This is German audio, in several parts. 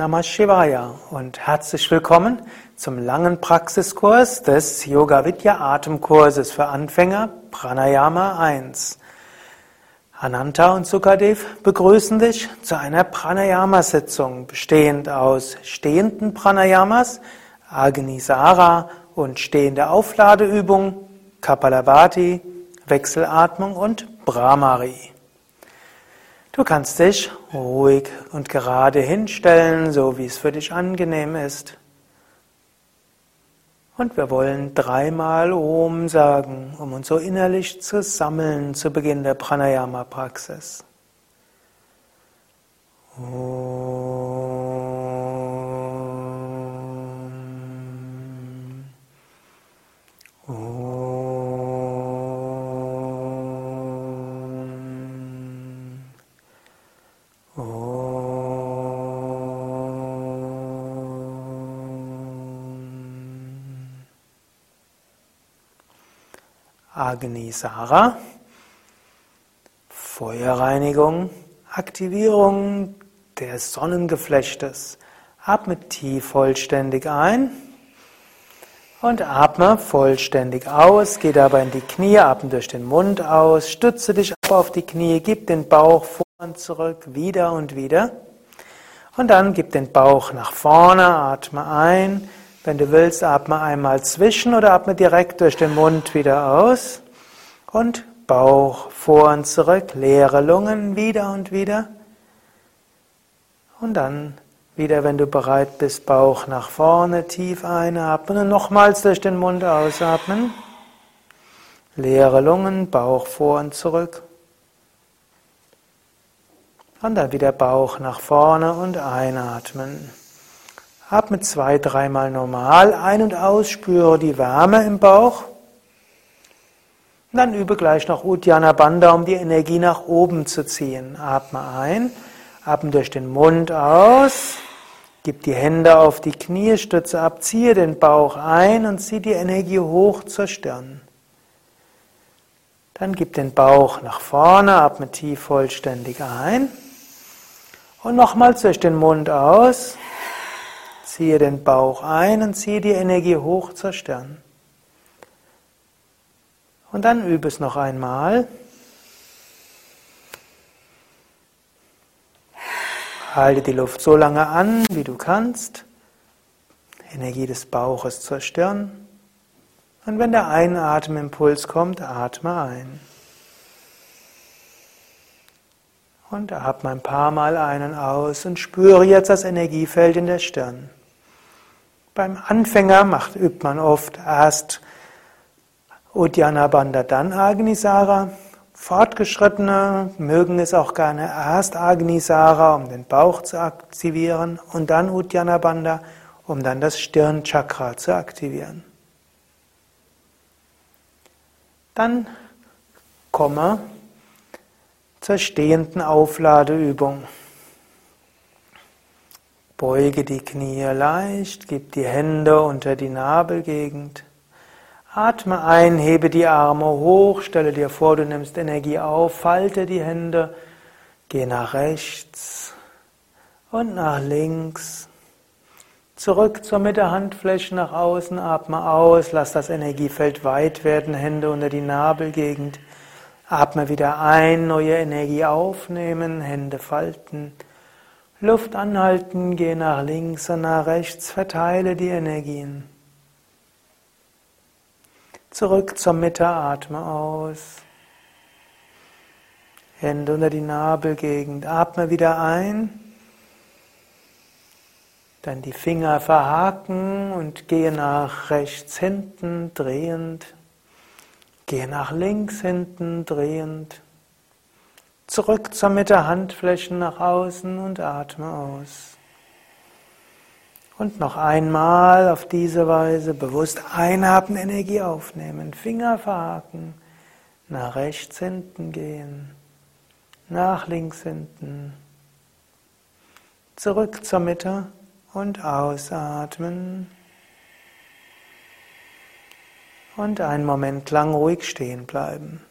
Namah Shivaya und herzlich willkommen zum langen Praxiskurs des Yoga Vidya Atemkurses für Anfänger Pranayama 1. Ananta und Sukadev begrüßen dich zu einer Pranayama-Sitzung bestehend aus stehenden Pranayamas, Agnisara und stehende Aufladeübung, Kapalabhati, Wechselatmung und Brahmari. Du kannst dich ruhig und gerade hinstellen, so wie es für dich angenehm ist. Und wir wollen dreimal Om sagen, um uns so innerlich zu sammeln zu Beginn der Pranayama-Praxis. Agnisara, Feuerreinigung, Aktivierung des Sonnengeflechtes. Atme tief vollständig ein und atme vollständig aus. Geh dabei in die Knie, atme durch den Mund aus, stütze dich ab auf die Knie, gib den Bauch vor und zurück, wieder und wieder. Und dann gib den Bauch nach vorne, atme ein. Wenn du willst, atme einmal zwischen oder atme direkt durch den Mund wieder aus. Und Bauch vor und zurück, leere Lungen wieder und wieder. Und dann wieder, wenn du bereit bist, Bauch nach vorne, tief einatmen und nochmals durch den Mund ausatmen. Leere Lungen, Bauch vor und zurück. Und dann wieder Bauch nach vorne und einatmen. Atme zwei, dreimal normal ein und aus, spüre die Wärme im Bauch. Und dann übe gleich noch Uddiyana Bandha, um die Energie nach oben zu ziehen. Atme ein, atme durch den Mund aus, gib die Hände auf die Knie, stütze ab, ziehe den Bauch ein und zieh die Energie hoch zur Stirn. Dann gib den Bauch nach vorne, atme tief vollständig ein und nochmals durch den Mund aus. Ziehe den Bauch ein und ziehe die Energie hoch zur Stirn. Und dann übe es noch einmal. Halte die Luft so lange an, wie du kannst. Energie des Bauches zur Stirn. Und wenn der Einatemimpuls kommt, atme ein. Und atme ein paar Mal ein und aus und spüre jetzt das Energiefeld in der Stirn. Beim Anfänger macht, übt man oft erst Uddiyana Bandha, dann Agnisara. Fortgeschrittene mögen es auch gerne erst Agnisara, um den Bauch zu aktivieren, und dann Uddiyana Bandha, um dann das Stirnchakra zu aktivieren. Dann komme zur stehenden Aufladeübung. Beuge die Knie leicht, gib die Hände unter die Nabelgegend. Atme ein, hebe die Arme hoch, stelle dir vor, du nimmst Energie auf, falte die Hände, geh nach rechts und nach links. Zurück zur Mitte, Handflächen nach außen, atme aus, lass das Energiefeld weit werden, Hände unter die Nabelgegend. Atme wieder ein, neue Energie aufnehmen, Hände falten. Luft anhalten, geh nach links und nach rechts, verteile die Energien. Zurück zur Mitte, atme aus. Hände unter die Nabelgegend, atme wieder ein. Dann die Finger verhaken und gehe nach rechts hinten, drehend. Gehe nach links hinten, drehend. Zurück zur Mitte, Handflächen nach außen und atme aus. Und noch einmal auf diese Weise bewusst einatmen, Energie aufnehmen, Finger verhaken, nach rechts hinten gehen, nach links hinten, zurück zur Mitte und ausatmen. Und einen Moment lang ruhig stehen bleiben.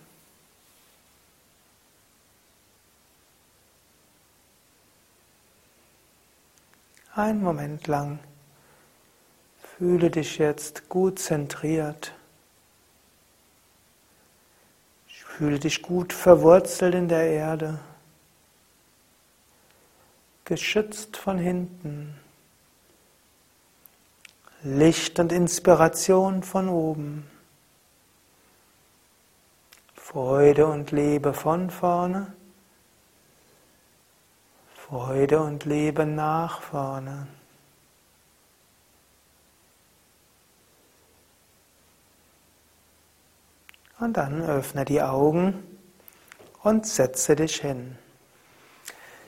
Ein Moment lang. Fühle dich jetzt gut zentriert. Fühle dich gut verwurzelt in der Erde. Geschützt von hinten. Licht und Inspiration von oben. Freude und Liebe von vorne. Freude und Liebe nach vorne. Und dann öffne die Augen und setze dich hin.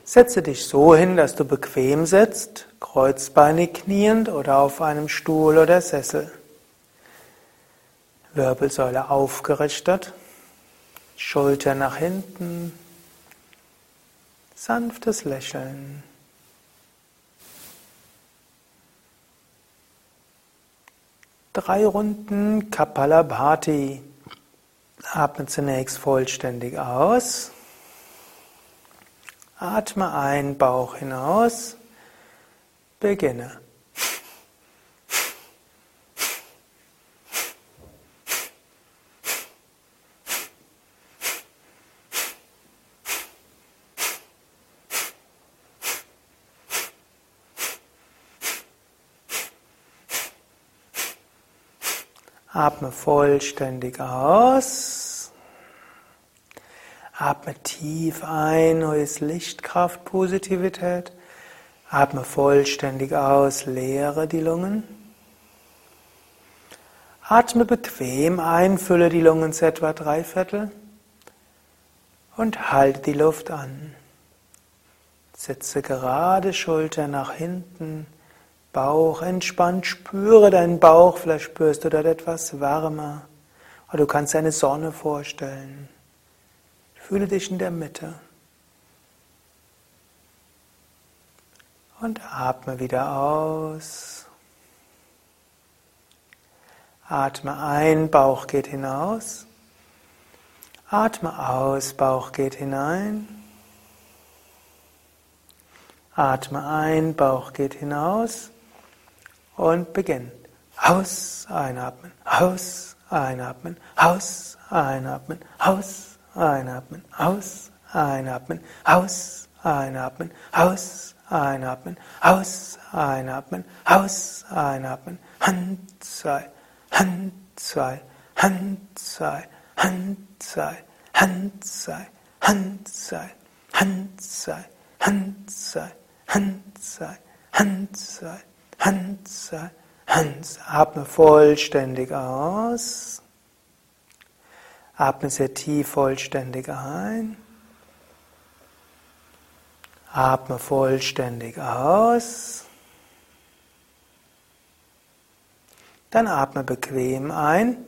Setze dich so hin, dass du bequem sitzt, kreuzbeinig kniend oder auf einem Stuhl oder Sessel. Wirbelsäule aufgerichtet, Schulter nach hinten, sanftes Lächeln. Drei Runden Kapalabhati. Atme zunächst vollständig aus. Atme ein, Bauch hinaus. Beginne. Atme vollständig aus. Atme tief ein, neues Licht, Kraft, Positivität. Atme vollständig aus, leere die Lungen. Atme bequem ein, fülle die Lungen zu etwa drei Viertel und halte die Luft an. Sitze gerade, Schulter nach hinten. Bauch entspannt, spüre deinen Bauch, vielleicht spürst du dort etwas wärmer. Oder du kannst eine Sonne vorstellen. Fühle dich in der Mitte. Und atme wieder aus. Atme ein, Bauch geht hinaus. Atme aus, Bauch geht hinein. Atme ein, Bauch geht hinaus und beginnt. Aus, einatmen, aus, einatmen, aus, einatmen, aus, einatmen, aus, einatmen, aus, einatmen, aus, einatmen, aus, einatmen, aus, einatmen, Hand zwei, Hand zwei, Hand zwei, Hand zwei, Hand zwei, Hand zwei, Hand zwei, Hand zwei, Hand zwei, Hand zwei. Hans, Hans. Atme vollständig aus. Atme sehr tief vollständig ein. Atme vollständig aus. Dann atme bequem ein.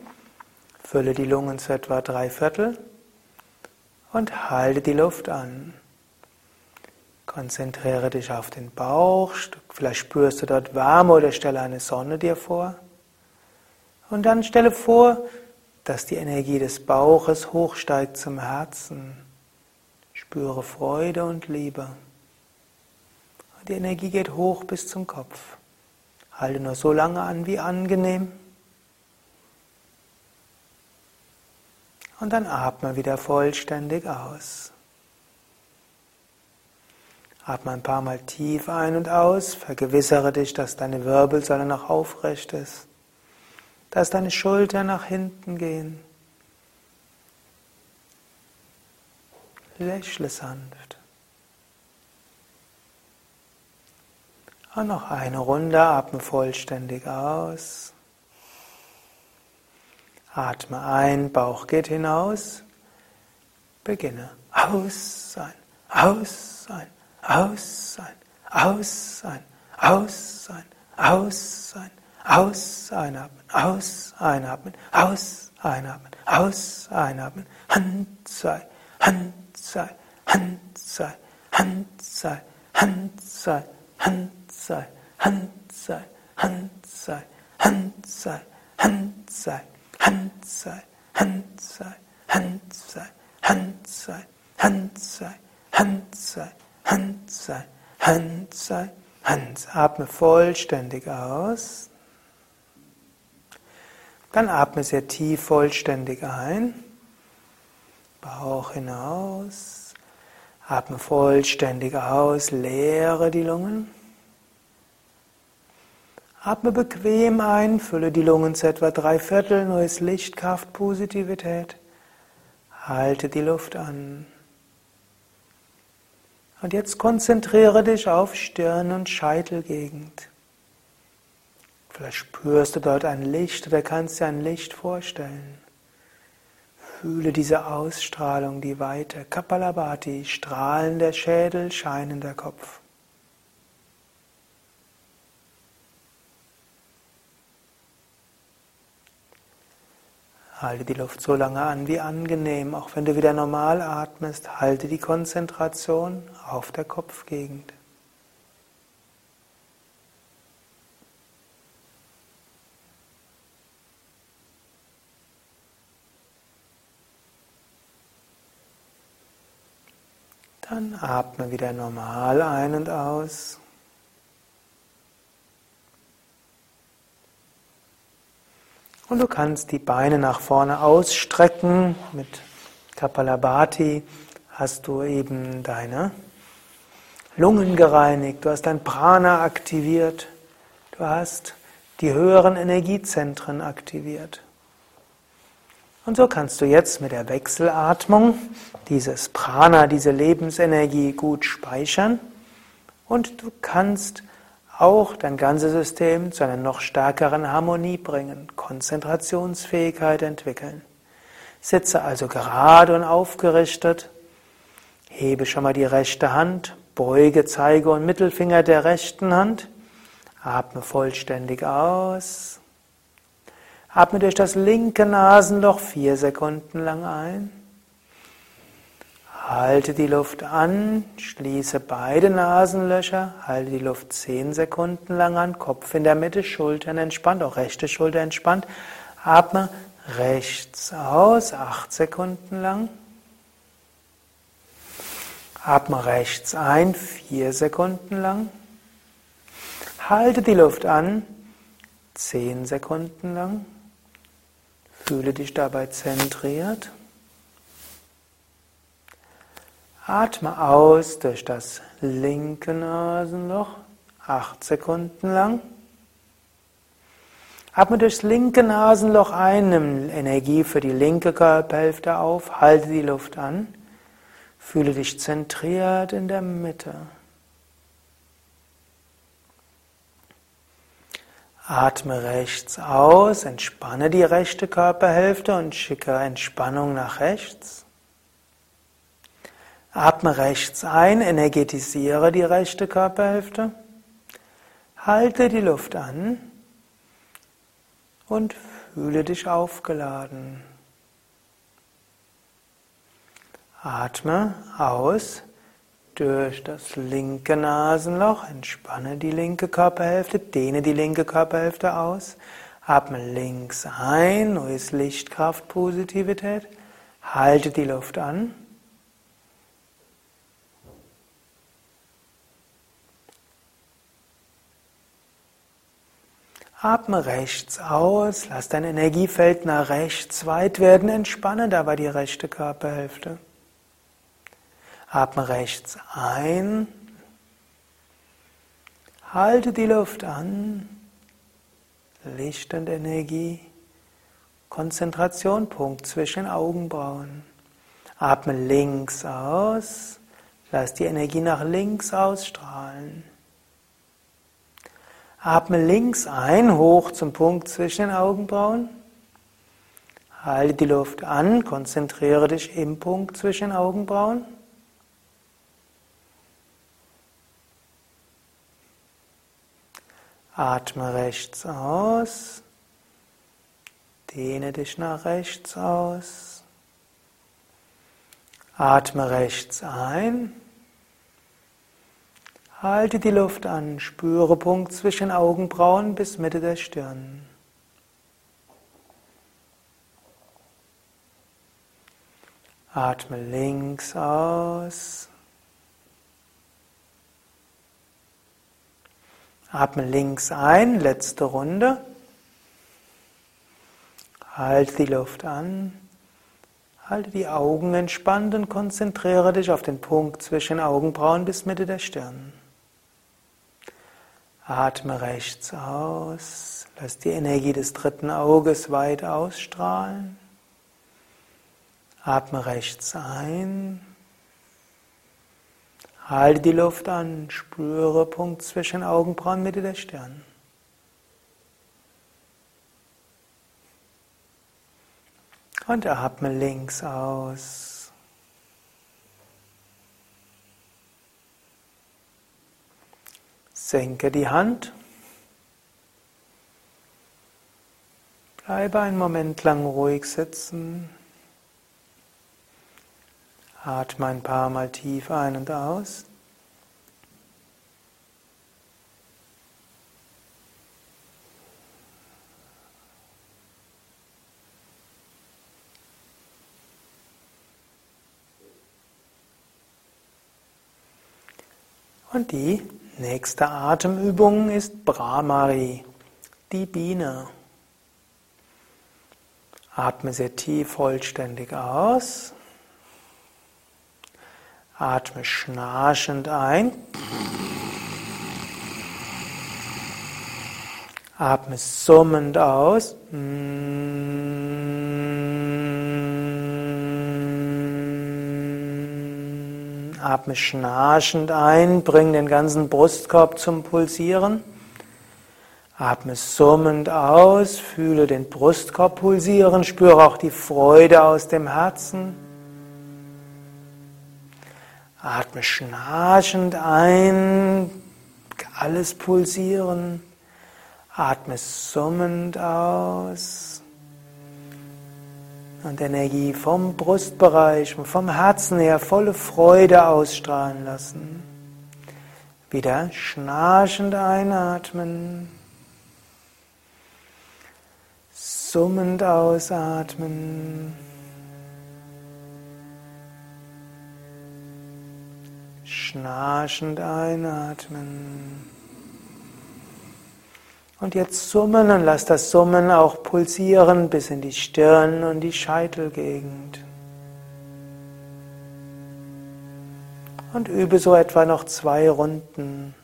Fülle die Lungen zu etwa drei Viertel und halte die Luft an. Konzentriere dich auf den Bauch, vielleicht spürst du dort Wärme oder stelle eine Sonne dir vor. Und dann stelle vor, dass die Energie des Bauches hochsteigt zum Herzen. Spüre Freude und Liebe. Die Energie geht hoch bis zum Kopf. Halte nur so lange an wie angenehm. Und dann atme wieder vollständig aus. Atme ein paar Mal tief ein und aus. Vergewissere dich, dass deine Wirbelsäule noch aufrecht ist. Dass deine Schultern nach hinten gehen. Lächle sanft. Und noch eine Runde, atme vollständig aus. Atme ein, Bauch geht hinaus. Beginne. Aus sein, aus sein, aus sein, aus sein, aus sein, aus sein, aus einatmen, aus einatmen, aus einatmen, aus einatmen, Hand sei, Hand sei, Hand sei, Hand sei, Hand sei, Hand sei, Hand sei, Hand sei, Hand sei, Hand sei, Hand sei, Hand sei, Hand sei, Hand sei, Hand sei, Hand sei, Hand sei, Hans, atme vollständig aus. Dann atme sehr tief vollständig ein. Bauch hinaus. Atme vollständig aus, leere die Lungen. Atme bequem ein, fülle die Lungen zu etwa drei Viertel, neues Licht, Kraft, Positivität. Halte die Luft an. Und jetzt konzentriere dich auf Stirn und Scheitelgegend. Vielleicht spürst du dort ein Licht oder kannst dir ein Licht vorstellen. Fühle diese Ausstrahlung, die Weite. Kapalabhati, strahlender Schädel, scheinender Kopf. Halte die Luft so lange an wie angenehm. Auch wenn du wieder normal atmest, halte die Konzentration auf der Kopfgegend. Dann atme wieder normal ein und aus. Und du kannst die Beine nach vorne ausstrecken. Mit Kapalabhati hast du eben deine Lungen gereinigt, du hast dein Prana aktiviert, du hast die höheren Energiezentren aktiviert. Und so kannst du jetzt mit der Wechselatmung dieses Prana, diese Lebensenergie gut speichern und du kannst auch dein ganzes System zu einer noch stärkeren Harmonie bringen, Konzentrationsfähigkeit entwickeln. Sitze also gerade und aufgerichtet, hebe schon mal die rechte Hand, beuge Zeige und Mittelfinger der rechten Hand, atme vollständig aus, atme durch das linke Nasenloch vier Sekunden lang ein. Halte die Luft an, schließe beide Nasenlöcher, halte die Luft 10 Sekunden lang an, Kopf in der Mitte, Schultern entspannt, auch rechte Schulter entspannt. Atme rechts aus, 8 Sekunden lang. Atme rechts ein, 4 Sekunden lang. Halte die Luft an, 10 Sekunden lang. Fühle dich dabei zentriert. Atme aus durch das linke Nasenloch, acht Sekunden lang. Atme durchs linke Nasenloch ein, nimm Energie für die linke Körperhälfte auf, halte die Luft an, fühle dich zentriert in der Mitte. Atme rechts aus, entspanne die rechte Körperhälfte und schicke Entspannung nach rechts. Atme rechts ein, energetisiere die rechte Körperhälfte. Halte die Luft an und fühle dich aufgeladen. Atme aus durch das linke Nasenloch, entspanne die linke Körperhälfte, dehne die linke Körperhälfte aus. Atme links ein, neues Licht, Kraft, Positivität. Halte die Luft an. Atme rechts aus, lass dein Energiefeld nach rechts weit werden, entspanne dabei die rechte Körperhälfte. Atme rechts ein, halte die Luft an, Licht und Energie, Konzentration, Punkt zwischen Augenbrauen. Atme links aus, lass die Energie nach links ausstrahlen. Atme links ein, hoch zum Punkt zwischen den Augenbrauen. Halte die Luft an, konzentriere dich im Punkt zwischen den Augenbrauen. Atme rechts aus. Dehne dich nach rechts aus. Atme rechts ein. Halte die Luft an, spüre Punkt zwischen Augenbrauen bis Mitte der Stirn. Atme links aus. Atme links ein, letzte Runde. Halte die Luft an. Halte die Augen entspannt und konzentriere dich auf den Punkt zwischen Augenbrauen bis Mitte der Stirn. Atme rechts aus. Lass die Energie des dritten Auges weit ausstrahlen. Atme rechts ein. Halte die Luft an, spüre Punkt zwischen Augenbrauen, Mitte der Stirn. Und atme links aus. Senke die Hand. Bleibe einen Moment lang ruhig sitzen. Atme ein paar Mal tief ein und aus. Und die nächste Atemübung ist Brahmari, die Biene. Atme sehr tief vollständig aus. Atme schnarchend ein. Atme summend aus. Atme schnarchend ein, bring den ganzen Brustkorb zum Pulsieren. Atme summend aus, fühle den Brustkorb pulsieren, spüre auch die Freude aus dem Herzen. Atme schnarchend ein, alles pulsieren. Atme summend aus. Und Energie vom Brustbereich und vom Herzen her volle Freude ausstrahlen lassen. Wieder schnarchend einatmen. Summend ausatmen. Schnarchend einatmen. Und jetzt summen und lass das Summen auch pulsieren bis in die Stirn und die Scheitelgegend. Und übe so etwa noch zwei Runden.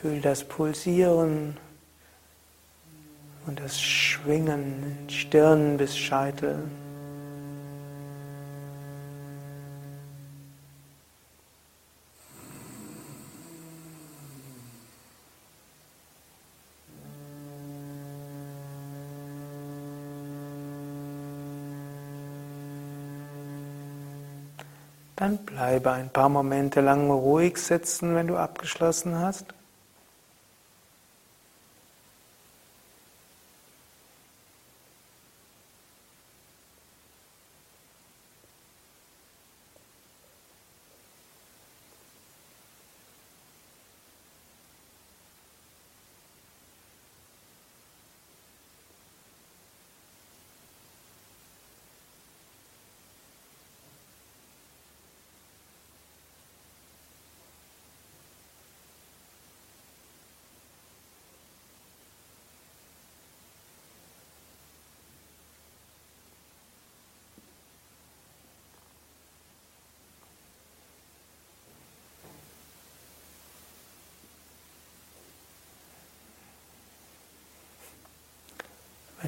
Fühl das Pulsieren und das Schwingen, Stirn bis Scheitel. Dann bleibe ein paar Momente lang ruhig sitzen, wenn du abgeschlossen hast.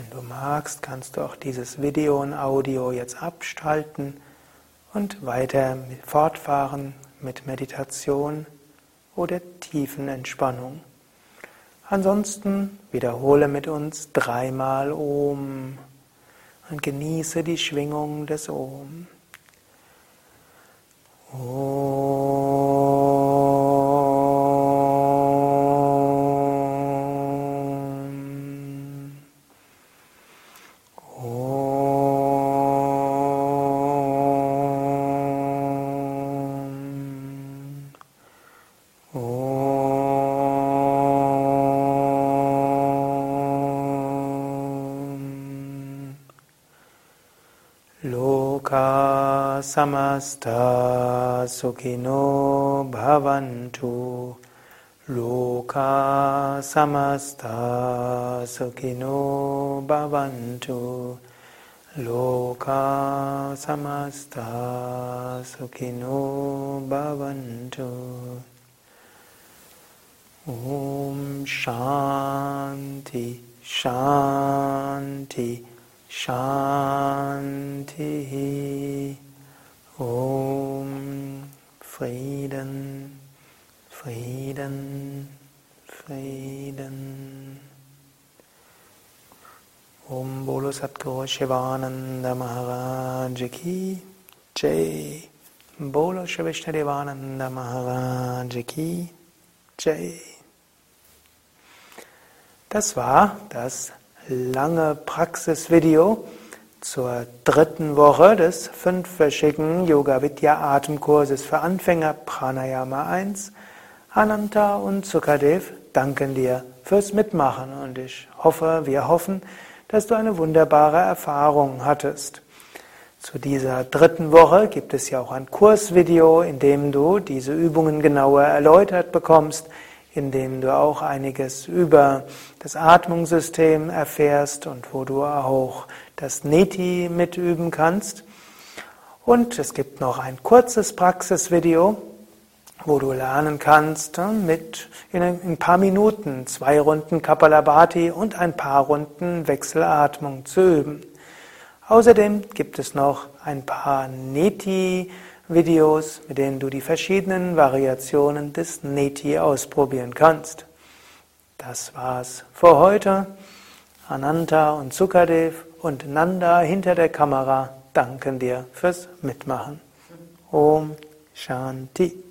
Wenn du magst, kannst du auch dieses Video und Audio jetzt abschalten und weiter fortfahren mit Meditation oder tiefen Entspannung. Ansonsten wiederhole mit uns dreimal Om und genieße die Schwingung des Om. Om. Samasta sukino bhavantu Loka samasta sukino bhavantu. Loka samasta sukino bhavantu. Om Shanti Shanti Shanti Om Frieden Frieden, Frieden. Om Bolo Satguru Shivananda Maharaj Ki Jai. Bolo Devananda Maharaj Ki Jai. Das war das lange Praxisvideo zur dritten Woche des fünfwöchigen Yoga Vidya Atemkurses für Anfänger Pranayama 1. Ananta und Sukadev danken dir fürs Mitmachen und ich hoffe, wir hoffen, dass du eine wunderbare Erfahrung hattest. Zu dieser dritten Woche gibt es ja auch ein Kursvideo, in dem du diese Übungen genauer erläutert bekommst, in dem du auch einiges über das Atmungssystem erfährst und wo du auch das Neti mitüben kannst. Und es gibt noch ein kurzes Praxisvideo, wo du lernen kannst, äh, mit in ein paar Minuten zwei Runden Kapalabhati und ein paar Runden Wechselatmung zu üben. Außerdem gibt es noch ein paar Neti-Videos, mit denen du die verschiedenen Variationen des Neti ausprobieren kannst. Das war's für heute. Ananta und Sukadev und Nanda hinter der Kamera danken dir fürs Mitmachen. Om Shanti.